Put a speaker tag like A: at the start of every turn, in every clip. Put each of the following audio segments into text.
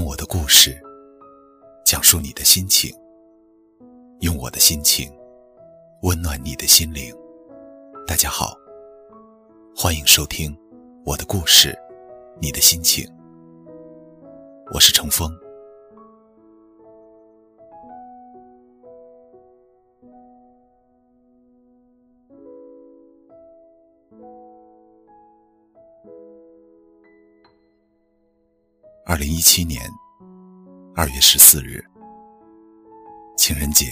A: 用我的故事讲述你的心情，用我的心情温暖你的心灵。大家好，欢迎收听我的故事，你的心情。我是程峰。一七年二月十四日，情人节。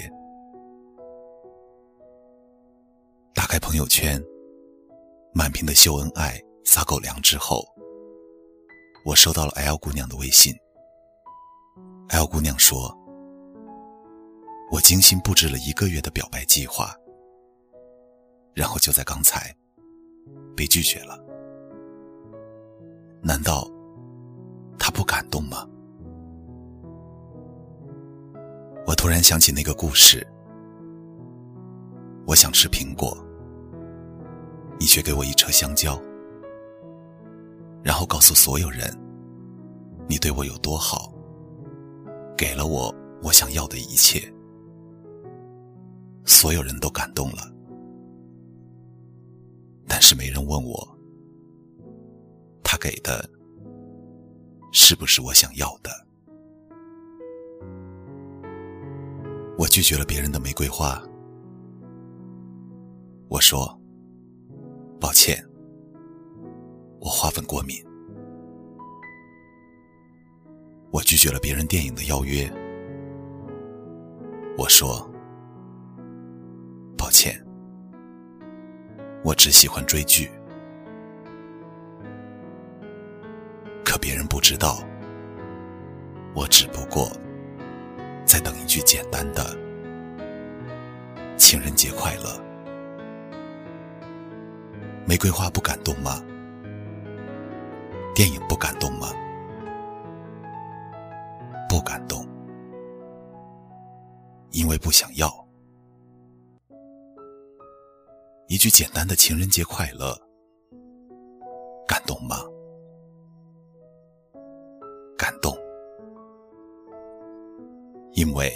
A: 打开朋友圈，满屏的秀恩爱、撒狗粮之后，我收到了 L 姑娘的微信。L 姑娘说：“我精心布置了一个月的表白计划，然后就在刚才被拒绝了。难道？”他不感动吗？我突然想起那个故事。我想吃苹果，你却给我一车香蕉，然后告诉所有人，你对我有多好，给了我我想要的一切。所有人都感动了，但是没人问我，他给的。是不是我想要的？我拒绝了别人的玫瑰花。我说：“抱歉，我花粉过敏。”我拒绝了别人电影的邀约。我说：“抱歉，我只喜欢追剧。”不知道，我只不过在等一句简单的“情人节快乐”。玫瑰花不感动吗？电影不感动吗？不感动，因为不想要。一句简单的“情人节快乐”，感动吗？因为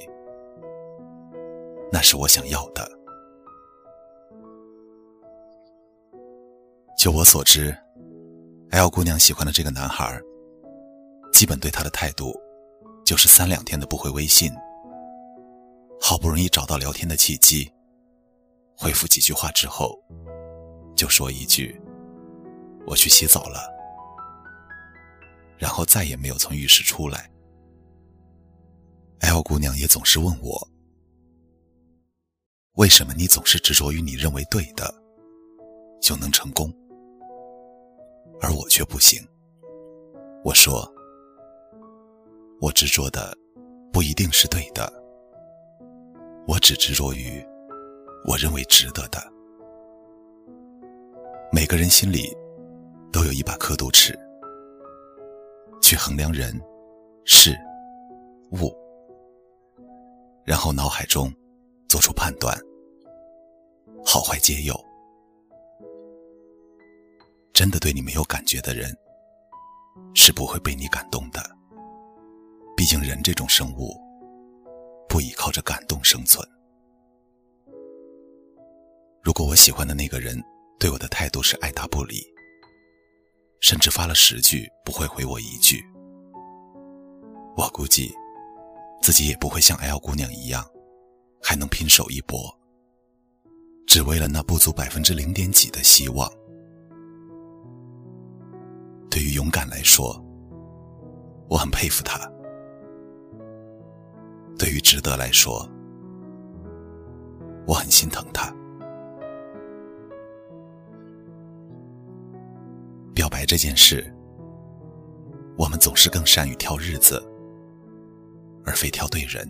A: 那是我想要的。就我所知，L 姑娘喜欢的这个男孩，基本对她的态度就是三两天的不回微信，好不容易找到聊天的契机，回复几句话之后，就说一句：“我去洗澡了。”然后再也没有从浴室出来。L 姑娘也总是问我：“为什么你总是执着于你认为对的就能成功，而我却不行？”我说：“我执着的不一定是对的，我只执着于我认为值得的。每个人心里都有一把刻度尺。”去衡量人、事、物，然后脑海中做出判断，好坏皆有。真的对你没有感觉的人，是不会被你感动的。毕竟人这种生物，不依靠着感动生存。如果我喜欢的那个人对我的态度是爱答不理，甚至发了十句不会回我一句，我估计自己也不会像 L 姑娘一样，还能拼手一搏，只为了那不足百分之零点几的希望。对于勇敢来说，我很佩服他；对于值得来说，我很心疼他。表白这件事，我们总是更善于挑日子，而非挑对人。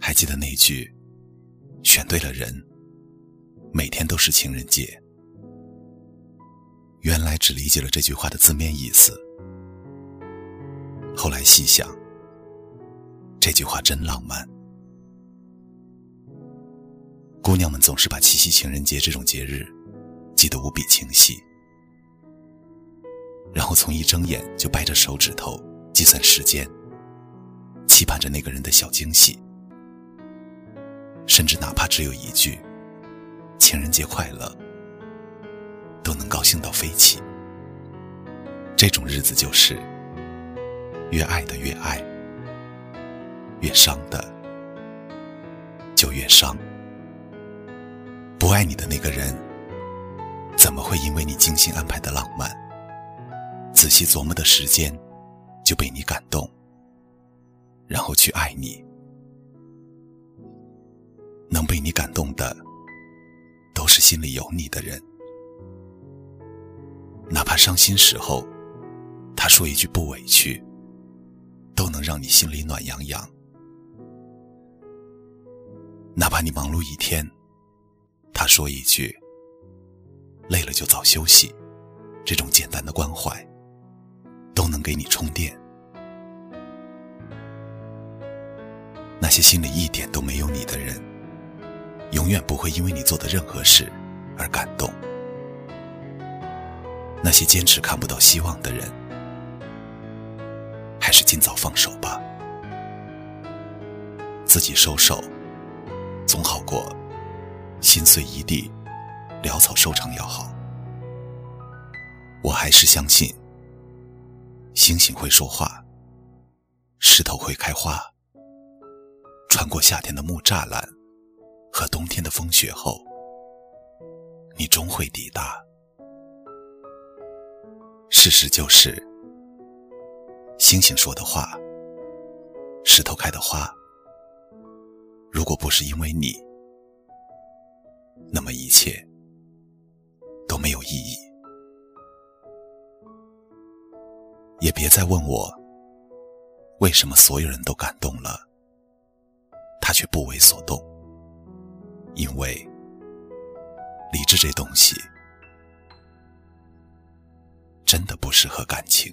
A: 还记得那句“选对了人，每天都是情人节”？原来只理解了这句话的字面意思。后来细想，这句话真浪漫。姑娘们总是把七夕情人节这种节日。记得无比清晰，然后从一睁眼就掰着手指头计算时间，期盼着那个人的小惊喜，甚至哪怕只有一句“情人节快乐”，都能高兴到飞起。这种日子就是越爱的越爱，越伤的就越伤。不爱你的那个人，怎么会因为你精心安排的浪漫？仔细琢磨的时间，就被你感动，然后去爱你。能被你感动的，都是心里有你的人。哪怕伤心时候，他说一句不委屈，都能让你心里暖洋洋。哪怕你忙碌一天，他说一句累了就早休息，这种简单的关怀。都能给你充电。那些心里一点都没有你的人，永远不会因为你做的任何事而感动。那些坚持看不到希望的人，还是尽早放手吧。自己收手，总好过心碎一地，潦草收场要好。我还是相信。星星会说话，石头会开花。穿过夏天的木栅栏和冬天的风雪后，你终会抵达。事实就是，星星说的话，石头开的花。如果不是因为你，那么一切都没有意义。也别再问我，为什么所有人都感动了，不为所动。因为理智这东西，真的不适合感情。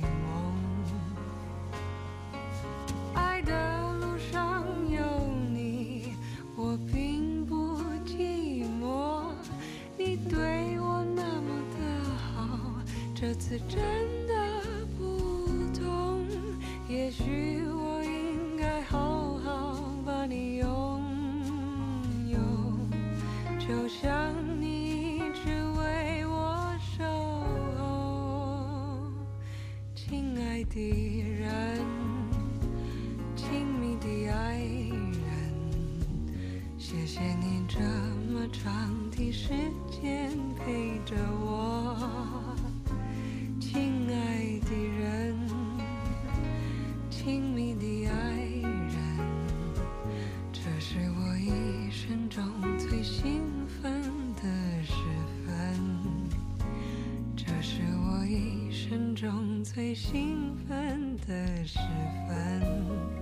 B: 真的爱人这是我一生中最兴奋的时分这是我一生中最兴奋的时分